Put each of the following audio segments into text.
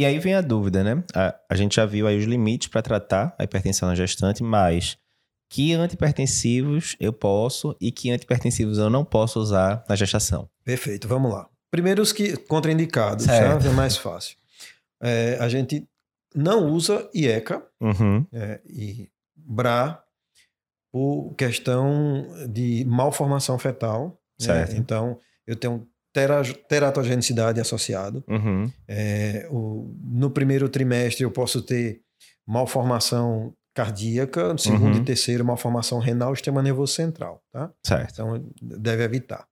E aí vem a dúvida, né? A, a gente já viu aí os limites para tratar a hipertensão na gestante, mas que antipertensivos eu posso e que antipertensivos eu não posso usar na gestação? Perfeito, vamos lá. Primeiro os que contraindicados, certo. é mais fácil. É, a gente não usa IECA uhum. é, e BRA por questão de malformação fetal. Né? Certo. Né? Então, eu tenho teratogenicidade associado. Uhum. É, o, no primeiro trimestre eu posso ter malformação cardíaca, no segundo uhum. e terceiro malformação renal, sistema nervoso central, tá? Certo. Então deve evitar.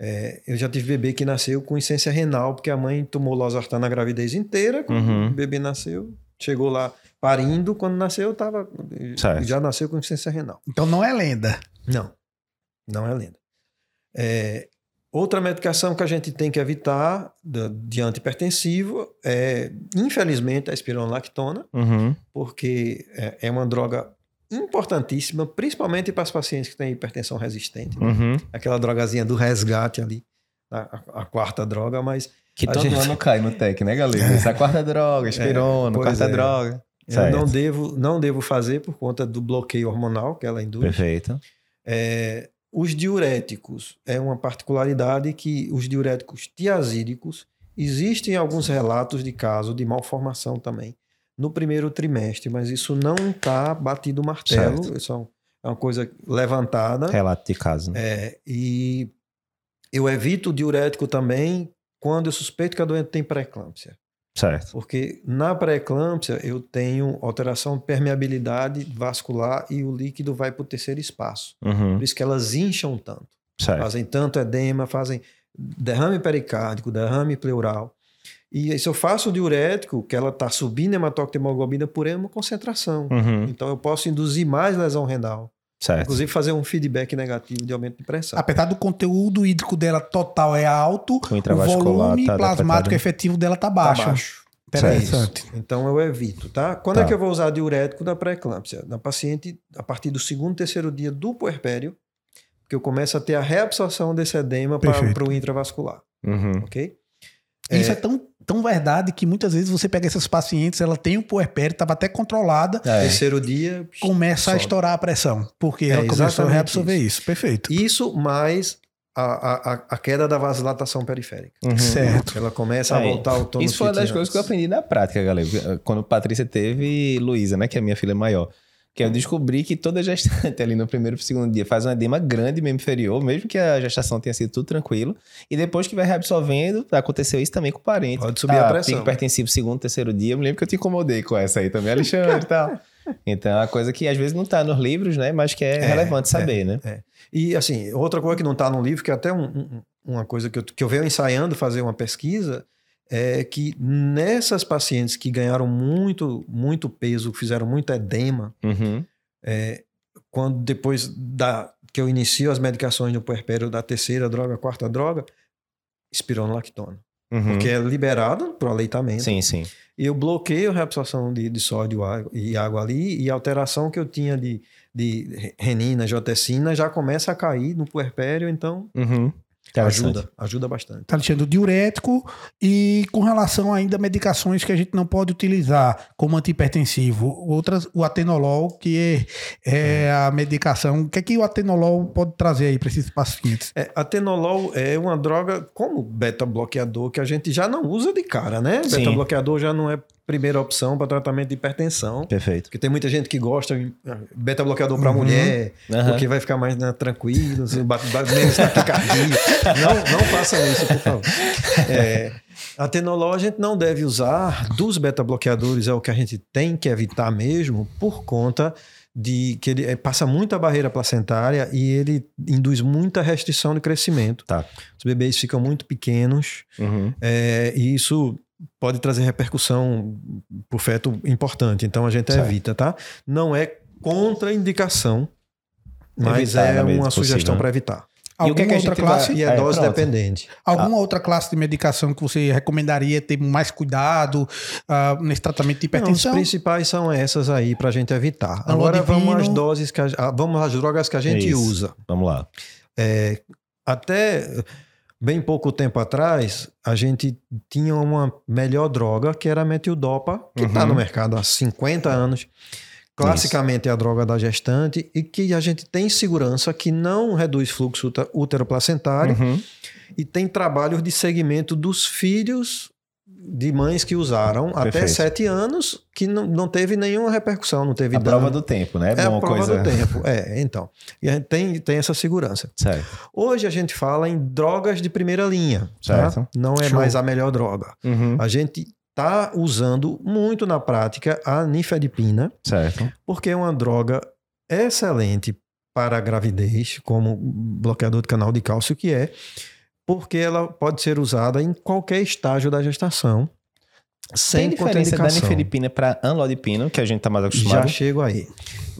É, eu já tive bebê que nasceu com insuficiência renal, porque a mãe tomou losartana a gravidez inteira, quando uhum. o bebê nasceu, chegou lá parindo, quando nasceu, tava, já nasceu com insuficiência renal. Então não é lenda. Não, não é lenda. É, outra medicação que a gente tem que evitar de, de antipertensivo é, infelizmente, a espironolactona, uhum. porque é, é, uma droga importantíssima, principalmente para os pacientes que têm hipertensão resistente. Né? Uhum. Aquela drogazinha do resgate ali, a, a quarta droga, mas. Que todo gente... ano cai no TEC, né, galera? É. Essa quarta droga, espirona, é, quarta é. droga. Eu não devo, não devo fazer por conta do bloqueio hormonal que ela induz. Perfeito. É, os diuréticos é uma particularidade que os diuréticos tiazídicos existem alguns relatos de caso de malformação também no primeiro trimestre, mas isso não está batido o martelo, certo. isso é uma coisa levantada. Relato de caso. Né? É, e eu evito o diurético também quando eu suspeito que a doente tem pré-eclâmpsia. Certo. Porque na pré-eclâmpsia eu tenho alteração de permeabilidade vascular e o líquido vai para o terceiro espaço. Uhum. Por isso que elas incham tanto. Certo. Fazem tanto edema, fazem derrame pericárdico, derrame pleural. E se eu faço o diurético, que ela está subindo hematócrito hemoglobina por hemoconcentração. Uhum. Então eu posso induzir mais lesão renal. Certo. Inclusive fazer um feedback negativo de aumento de pressão. Apesar do conteúdo hídrico dela total é alto, o, volume tá plasmático efetivo dela tá baixo. Tá baixo. Interessante. Então eu evito, tá? Quando tá. é que eu vou usar diurético na pré-eclâmpsia? Na paciente, a partir do segundo, terceiro dia do puerpério, que eu começo a ter a reabsorção desse edema para o intravascular. Uhum. Ok? Isso é, é tão tão verdade que muitas vezes você pega essas pacientes, ela tem o puerpério, estava até controlada. É. Terceiro dia. Começa sobe. a estourar a pressão, porque é, ela começou a reabsorver isso. isso. Perfeito. Isso mais a, a, a, queda da vasodilatação periférica. Uhum. Certo. Ela começa a voltar ao tono Isso foi uma das coisas que eu aprendi na prática, galera. Quando Patrícia teve Luísa, né, que é a minha filha maior. Que eu descobri que toda gestante ali no primeiro e segundo dia faz um edema grande mesmo inferior, mesmo que a gestação tenha sido tudo tranquilo. E depois que vai reabsorvendo, aconteceu isso também com o parente. Pode subir tá, a pressão. Pico segundo, terceiro dia. Eu me lembro que eu te incomodei com essa aí também, Alexandre e tal. Então é uma coisa que às vezes não está nos livros, né? Mas que é, é relevante saber, é, né? É. E assim, outra coisa que não está no livro, que é até um, um, uma coisa que eu, que eu venho ensaiando fazer uma pesquisa, é que nessas pacientes que ganharam muito, muito peso, fizeram muito edema, uhum. É, quando depois da que eu inicio as medicações no puerpério da terceira droga, quarta droga, espironolactona. Uhum. Porque é liberado para o aleitamento. Sim, sim. E eu bloqueio a reabsorção de, de sódio e água ali, e a alteração que eu tinha de, de renina, jotecina, já começa a cair no puerpério, então uhum. Ajuda, ajuda bastante. Tá deixando diurético e com relação ainda a medicações que a gente não pode utilizar como antihipertensivo, outras, o atenolol, que é, é a medicação. O que é que o atenolol pode trazer aí para esses pacientes? É, atenolol é uma droga como beta-bloqueador que a gente já não usa de cara, né? Beta-bloqueador já não é primeira opção para tratamento de hipertensão. Perfeito. Porque tem muita gente que gosta de ah, beta bloqueador para uhum. mulher, uhum. porque vai ficar mais né, tranquilo, menos taquicardia. não, não façam isso, por favor. É, atenolol a gente não deve usar dos beta bloqueadores, é o que a gente tem que evitar mesmo, por conta de que ele é, passa muita barreira placentária e ele induz muita restrição de crescimento. Tá. Os bebês ficam muito pequenos uhum. é, e isso pode trazer repercussão por feto importante. Então a gente certo. evita, tá? Não é contraindicação, mas evitar é uma sugestão para evitar. Alguma que é que outra classe? Vai... E é, é dose pronto. dependente. Alguma ah. outra classe de medicação que você recomendaria ter mais cuidado uh, nesse tratamento de hipertensão? Não, as principais são essas aí para a gente evitar. Agora vamos às doses que a, vamos às drogas que a gente Isso. usa. Vamos lá. É, até bem pouco tempo atrás, a gente tinha uma melhor droga, que era a metildopa, que está Uhum. no mercado há 50 anos. Classicamente é a droga da gestante e que a gente tem segurança que não reduz fluxo úte- útero-placentário Uhum. e tem trabalhos de segmento dos filhos de mães que usaram até Perfeito. sete anos que não, não teve nenhuma repercussão, não teve A dano. prova do tempo, né? É a Bom, prova coisa... do tempo. É, então. E a gente tem, tem essa segurança. Certo. Hoje a gente fala em drogas de primeira linha. Certo. Tá? Não é Show. mais a melhor droga. Uhum. A gente está usando muito na prática a nifedipina, Certo. porque é uma droga excelente para a gravidez, como bloqueador de canal de cálcio que é, porque ela pode ser usada em qualquer estágio da gestação, Tem sem diferença da nifedipina para anlodipina, que a gente tá mais Já acostumado? chego aí.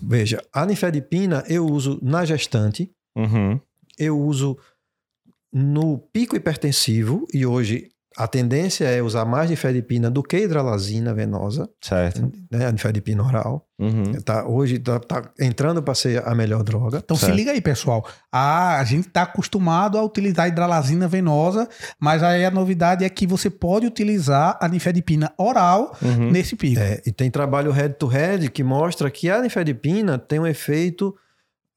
Veja, a nifedipina eu uso na gestante, Uhum. eu uso no pico hipertensivo, e hoje a tendência é usar mais nifedipina do que hidralazina venosa, Certo. né, a nifedipina oral. Uhum. Tá, hoje tá, tá entrando para ser a melhor droga. Então Certo. se liga aí, pessoal. A, a gente está acostumado a utilizar hidralazina venosa, mas aí a novidade é que você pode utilizar a nifedipina oral Uhum. nesse pico. É, e tem trabalho head-to-head que mostra que a nifedipina tem um efeito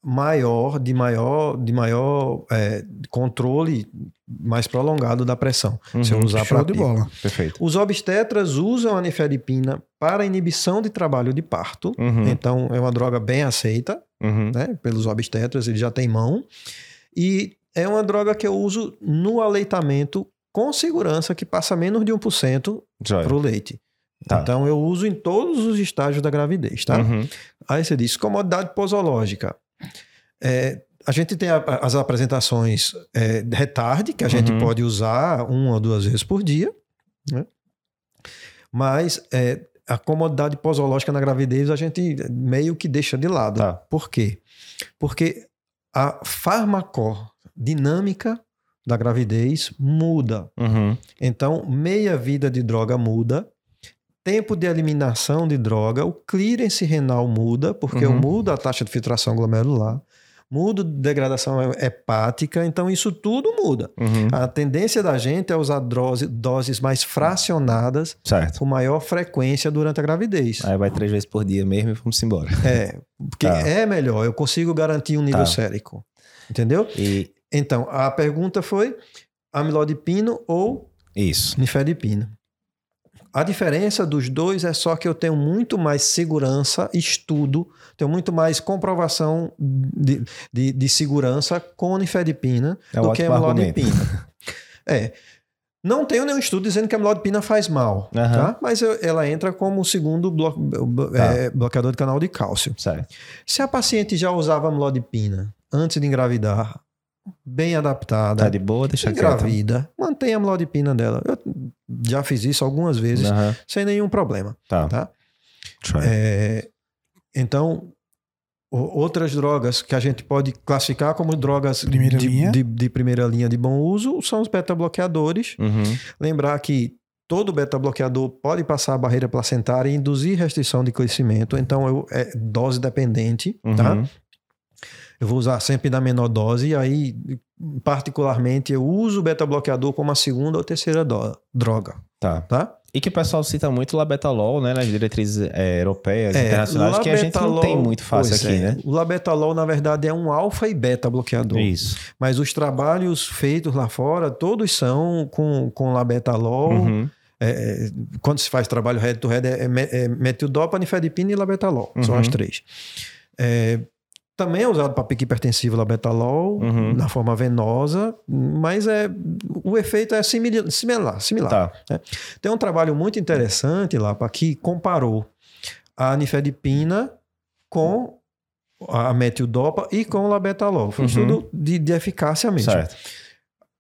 maior, de maior, de maior é, controle mais prolongado da pressão. Se eu Uhum. usar para de bola. Perfeito. Os obstetras usam a nifedipina para inibição de trabalho de parto. Uhum. Então, é uma droga bem aceita Uhum. né, pelos obstetras, ele já tem mão. E é uma droga que eu uso no aleitamento com segurança, que passa menos de 1% Joia. para o leite. Tá. Então, eu uso em todos os estágios da gravidez, tá? Uhum. Aí você diz, comodidade posológica. É, a gente tem a- as apresentações é, retarde, que a gente Uhum. pode usar uma ou duas vezes por dia, né? mas é, a comodidade posológica na gravidez a gente meio que deixa de lado. Tá. Por quê? Porque a farmacodinâmica da gravidez muda. Uhum. Então, meia vida de droga muda, tempo de eliminação de droga, o clearance renal muda, porque Uhum. eu mudo a taxa de filtração glomerular, mudo degradação hepática, então isso tudo muda. Uhum. A tendência da gente é usar dose- doses mais fracionadas Certo. com maior frequência durante a gravidez. Aí vai três vezes por dia mesmo e vamos embora. É, porque Tá. é melhor, eu consigo garantir um nível Tá. sérico. Entendeu? E Então, a pergunta foi amilodipino ou isso. nifedipina. A diferença dos dois é só que eu tenho muito mais segurança, estudo, tenho muito mais comprovação de, de, de segurança com nifedipina É do que a amlodipina. é. Não tenho nenhum estudo dizendo que a amlodipina faz mal, Aham. tá? mas eu- ela entra como o segundo blo- Tá. é, bloqueador de canal de cálcio. Certo. Se a paciente já usava amlodipina antes de engravidar, bem adaptada, Tá de boa, deixa quieto. engravida, mantenha a amlodipina dela. Eu já fiz isso algumas vezes Aham. sem nenhum problema, Tá. tá? É, então, outras drogas que a gente pode classificar como drogas Primeira de, linha. de- de primeira linha de bom uso são os beta-bloqueadores. Uhum. Lembrar que todo beta-bloqueador pode passar a barreira placentária e induzir restrição de crescimento, então eu, é dose dependente, tá? Uhum. Eu vou usar sempre na menor dose, e aí, particularmente, eu uso o beta-bloqueador como a segunda ou terceira droga, Tá. tá? E que o pessoal cita muito o labetalol, né? Nas diretrizes é, europeias, É, internacionais, que a gente não tem muito fácil aqui, é. né? O labetalol, na verdade, é um alfa e beta bloqueador. Isso. Mas os trabalhos feitos lá fora, todos são com, com labetalol. Uhum. É, é, quando se faz trabalho head-to-head, é, me- é metildopa, nifedipina e labetalol. São Uhum. as três. É, também é usado para pique hipertensivo labetalol, Uhum. na forma venosa, mas é, o efeito é similar. similar. Tá. Tem um trabalho muito interessante lá para que comparou a nifedipina com a metildopa e com o labetalol. Foi um Uhum. estudo de, de eficácia mesmo. Certo.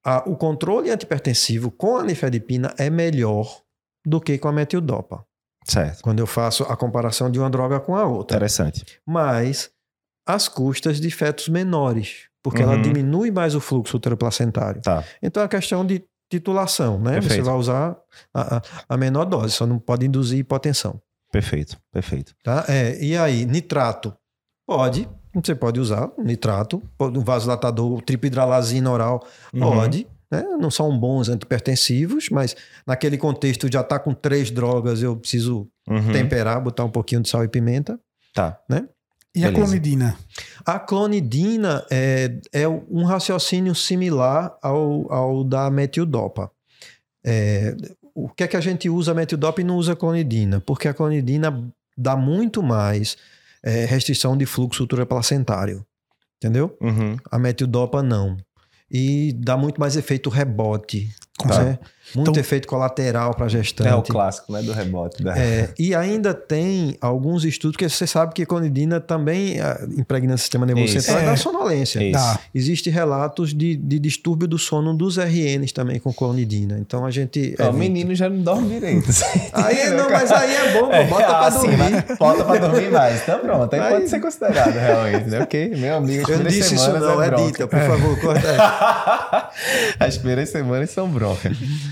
A- o controle antipertensivo com a nifedipina é melhor do que com a metildopa, Certo. quando eu faço a comparação de uma droga com a outra. Interessante. Mas às custas de fetos menores, porque Uhum. ela diminui mais o fluxo uteroplacentário. Tá. Então é questão de titulação, né? Você Perfeito. vai usar a, a- a menor dose, só não pode induzir hipotensão. Perfeito. Perfeito. Tá? É, e aí, nitrato? Pode. Você pode usar nitrato. Um vasodilatador, tripidralazina oral, Uhum. pode. né? Não são bons antipertensivos, mas naquele contexto já tá com três drogas, eu preciso Uhum. temperar, botar um pouquinho de sal e pimenta, Tá. né? E a Beleza. clonidina? A clonidina é, é um raciocínio similar ao, ao da metildopa. É, o que é que a gente usa metildopa e não usa clonidina? Porque a clonidina dá muito mais é, restrição de fluxo ultraplacentário. Entendeu? Uhum. A metildopa não. E dá muito mais efeito rebote. Tá. né? Muito Então- efeito colateral para gestante. É o clássico, né? Do rebote. Da... É, e ainda tem alguns estudos que você sabe que a clonidina também ah, impregna o sistema nervoso Isso. central e É. dá sonolência. Isso. Dá. Existem relatos de, de distúrbio do sono dos RNs também com clonidina. Então a gente. Ó, o menino já não dorme direito. Aí não, mas aí é bom, pô, bota pra assim, dormir. né? Bota pra dormir mais. Então pronto, aí, Aí- pode ser considerado realmente, né? Porque, meu amigo, Eu disse isso, não, é é dita, por favor, corta. As primeiras semanas são okay.